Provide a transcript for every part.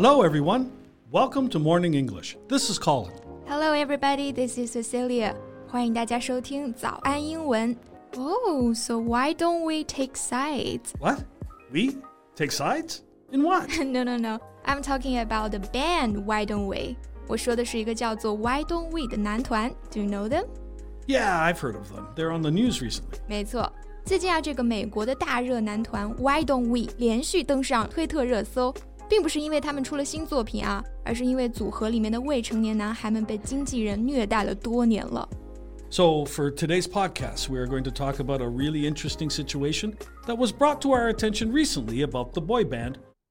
Hello, everyone. Welcome to Morning English. This is Colin. Hello, everybody. This is Cecilia. 欢迎大家收听早安英文。Oh, so why don't we take sides? What? We? Take sides? In what? no, no, no. I'm talking about the band Why Don't We. 我说的是一个叫做 Why Don't We 的男团。Do you know them? Yeah, I've heard of them. They're on the news recently. 没错，最近啊，这个美国的大热男团 Why Don't We 连续登上推特热搜， 并不是因为他们出了新作品啊，而是因为组合里面的未成年男孩们被经纪人虐待了多年了。So, for today's podcast, we are going to talk about a really interesting situation that was brought to our attention recently about the boy band.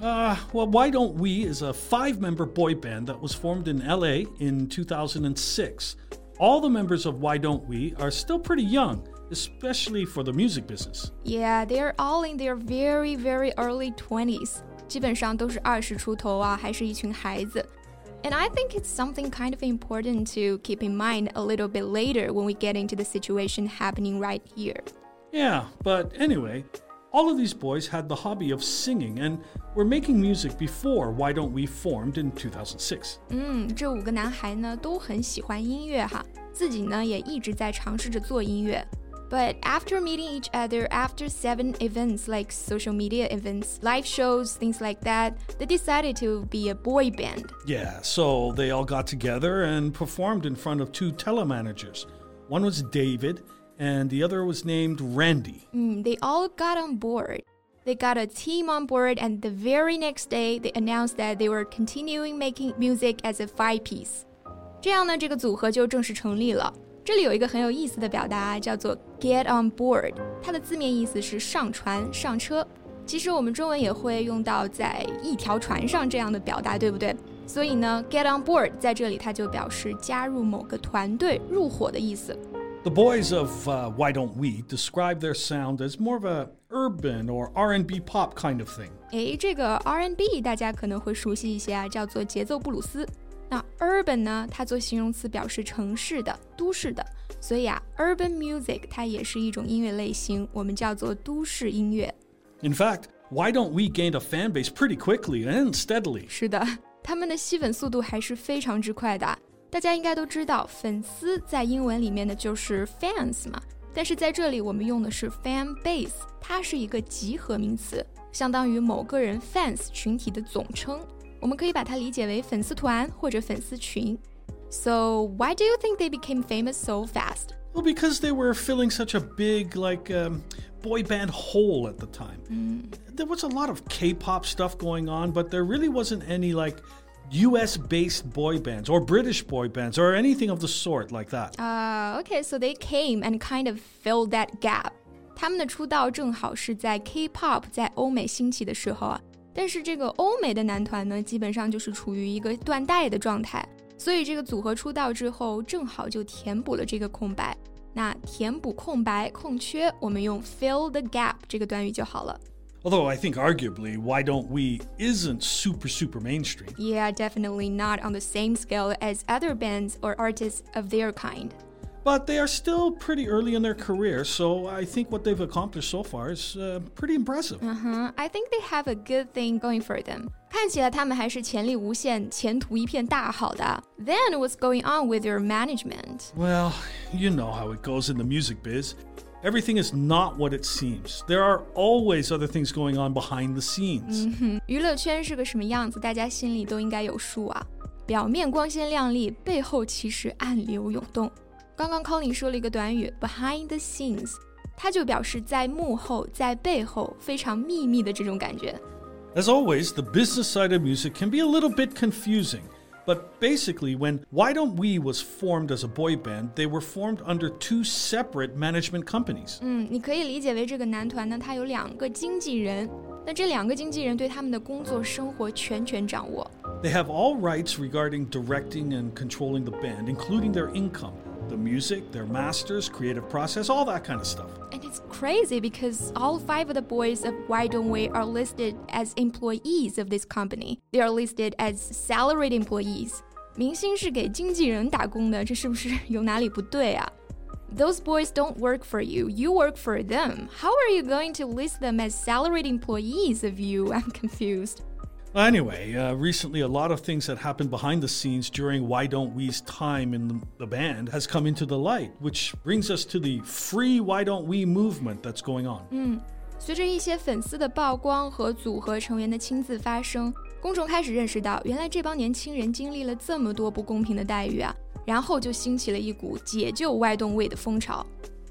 Uh, well, Why Don't We is a five member boy band that was formed in LA in 2006. All the members of Why Don't We are still pretty young, especially for the music business. Yeah, they're all in their very, very early 20s. 基本上都是二十出头啊，还是一群孩子。And I think it's something kind of important to keep in mind a little bit later when we get into the situation happening right here. Yeah, but anyway, all of these boys had the hobby of singing and were making music before Why Don't We formed in 2006. 嗯，这五个男孩呢都很喜欢音乐哈，自己呢也一直在尝试着做音乐。But after meeting each other after seven events like social media events, live shows, things like that, they decided to be a boy band. Yeah, so they all got together and performed in front of two telemanagers. One was David, and the other was named Randy. Mm, they all got on board. They got a team on board, and the very next day, they announced that they were continuing making music as a five piece. 这样呢，这个组合就正式成立了。这里有一个很有意思的表达，叫做 get on board，它的字面意思是上船、上车。其实我们中文也会用到在一条船上这样的表达，对不对？所以呢，get on board 在这里它就表示加入某个团队、入伙的意思。 The boys of uh, Why Don't We describe their sound as more of a urban or R&B pop kind of thing. 诶，这个 R&B 大家可能会熟悉一些啊，叫做节奏布鲁斯。那 urban 呢，它做形容词表示城市的、都市的，所以啊，urban music 它也是一种音乐类型，我们叫做都市音乐。 In fact, Why Don't We gained a fan base pretty quickly and steadily. 是的，他们的吸粉速度还是非常之快的。 大家应该都知道，粉丝在英文里面呢就是 fans 嘛，但是在这里我们用的是 fan base，它是一个集合名词，相当于某个人 fans 群体的总称。我们可以把它理解为粉丝团或者粉丝群。So why do you think they became famous so fast? Well, because they were filling such a big, like, um, boy band hole at the time. There was a lot of K pop stuff going on, but there really wasn't any, like, US based boy bands or British boy bands or anything of the sort like that. Uh, okay, so they came and kind of filled that gap. 他们的出道正好是在 K-pop 在欧美兴起的时候啊，但是这个欧美的男团呢，基本上就是处于一个断代的状态，所以这个组合出道之后，正好就填补了这个空白。那填补空白、空缺，我们用 fill the gap 这个短语就好了。 Although I think arguably Why Don't We isn't super, super mainstream. Yeah, definitely not on the same scale as other bands or artists of their kind. But they are still pretty early in their career, so I think what they've accomplished so far is uh, pretty impressive. Uh-huh. I think they have a good thing going for them. 看起来他们还是潜力无限，前途一片大好的。Then what's going on with their management? Well, you know how it goes in the music biz. Everything is not what it seems. There are always other things going on behind the scenes. 娱乐圈是个什么样子，大家心里都应该有数啊。表面光鲜亮丽，背后其实暗流涌动。刚刚 Colin 说了一个短语 “behind the scenes”，它就表示在幕后、在背后非常秘密的这种感觉。 As always, the business side of music can be a little bit confusing. But basically, when Why Don't We was formed as a boy band, they were formed under two separate management companies. 嗯，你可以理解为这个男团呢，他有两个经纪人，那这两个经纪人对他们的工作生活全权掌握。 They have all rights regarding directing and controlling the band, including their income, the music, their masters, creative process, all that kind of stuff. And it's crazy because all five of the boys of Why Don't We are listed as employees of this company. They are listed as salaried employees. 明星是给经纪人打工的，这是不是有哪里不对啊？those boys don't work for you, you work for them. How are you going to list them as salaried employees of you? I'm confused. Anyway, uh, recently a lot of things that happened behind the scenes during Why Don't We's time in the band has come into the light, which brings us to the free Why Don't We movement that's going on. 嗯，随着一些粉丝的曝光和组合成员的亲自发声，公众开始认识到，原来这帮年轻人经历了这么多不公平的待遇啊。然后就兴起了一股解救外动卫的风潮。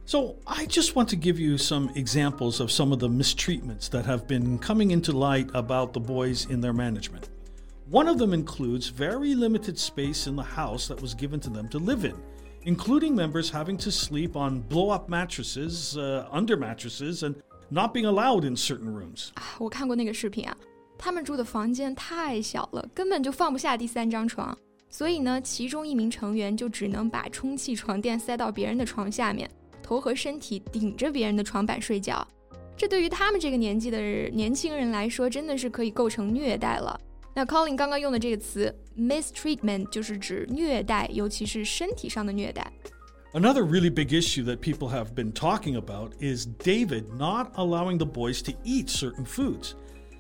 So, I just want to give you some examples of some of the mistreatments that have been coming into light about the boys in their management. One of them includes very limited space in the house that was given to them to live in, including members having to sleep on blow up mattresses, uh, under mattresses, and not being allowed in certain rooms. 我看过那个视频啊，他们住的房间太小了，根本就放不下第三张床。所以呢，其中一名成员就只能把充气床垫塞到别人的床下面， 头和身体顶着别人的床板睡觉。这对于他们这个年纪的年轻人来说，真的是可以构成虐待了。那 Colin 刚刚用的这个词 mistreatment 就是指虐待，尤其是身体上的虐待。Another really big issue that people have been talking about is David not allowing the boys to eat certain foods.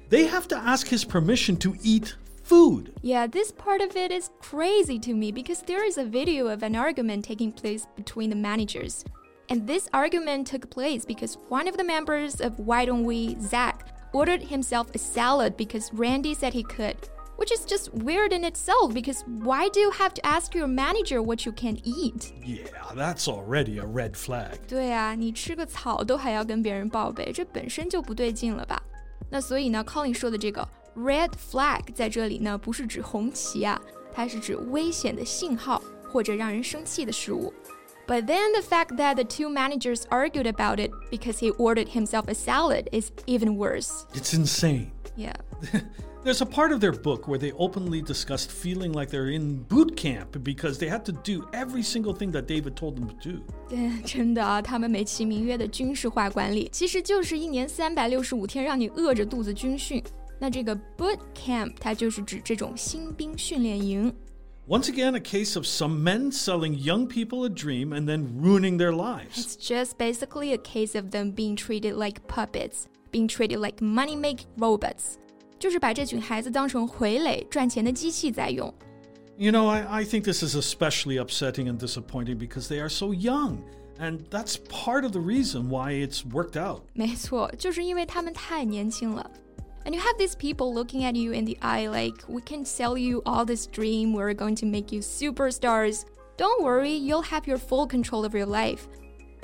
They have to ask his permission to eat food. Yeah, this part of it is crazy to me because there is a video of an argument taking place between the managers. And this argument took place because one of the members of Why Don't We, Zach, ordered himself a salad because Randy said he could. Which is just weird in itself because why do you have to ask your manager what you can eat? Yeah, that's already a red flag. 对啊，你吃个草都还要跟别人报备，这本身就不对劲了吧？那所以呢，Colin 说的这个 Red flag 在这里呢，不是指红旗啊，它是指危险的信号或者让人生气的事物。 But then the fact that the two managers argued about it because he ordered himself a salad is even worse. It's insane. Yeah. There's a part of their book where they openly discussed feeling like they're in boot camp because they had to do every single thing that David told them to do. 对，真的啊，他们美其名曰的军事化管理，其实就是一年三百六十五天让你饿着肚子军训。那这个 boot camp 它就是指这种新兵训练营。 Once again, a case of some men selling young people a dream and then ruining their lives. It's just basically a case of them being treated like puppets, being treated like money-making robots. 就是把这群孩子当成傀儡、赚钱的机器在用。You know, I, I think this is especially upsetting and disappointing because they are so young. And that's part of the reason why it's worked out. 没错，就是因为他们太年轻了。 And you have these people looking at you in the eye like, we can sell you all this dream, we're going to make you superstars. Don't worry, you'll have your full control of your life.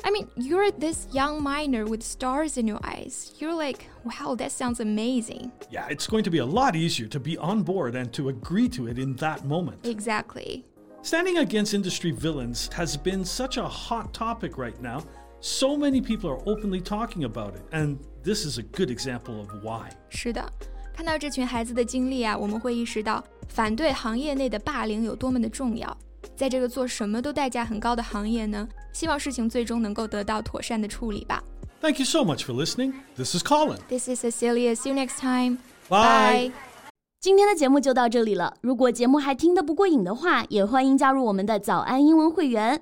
I mean, you're this young minor with stars in your eyes. You're like, wow, that sounds amazing. Yeah, it's going to be a lot easier to be on board and to agree to it in that moment. Exactly. Standing against industry villains has been such a hot topic right now so many people are openly talking about it, and this is a good example of why. 是的，看到这群孩子的经历啊，我们会意识到反对行业内的霸凌有多么的重要。在这个做什么都代价很高的行业呢，希望事情最终能够得到妥善的处理吧。Thank you so much for listening. This is Colin. This is Cecilia. See you next time. Bye. 今天的节目就到这里了。如果节目还听得不过瘾的话，也欢迎加入我们的早安英文会员。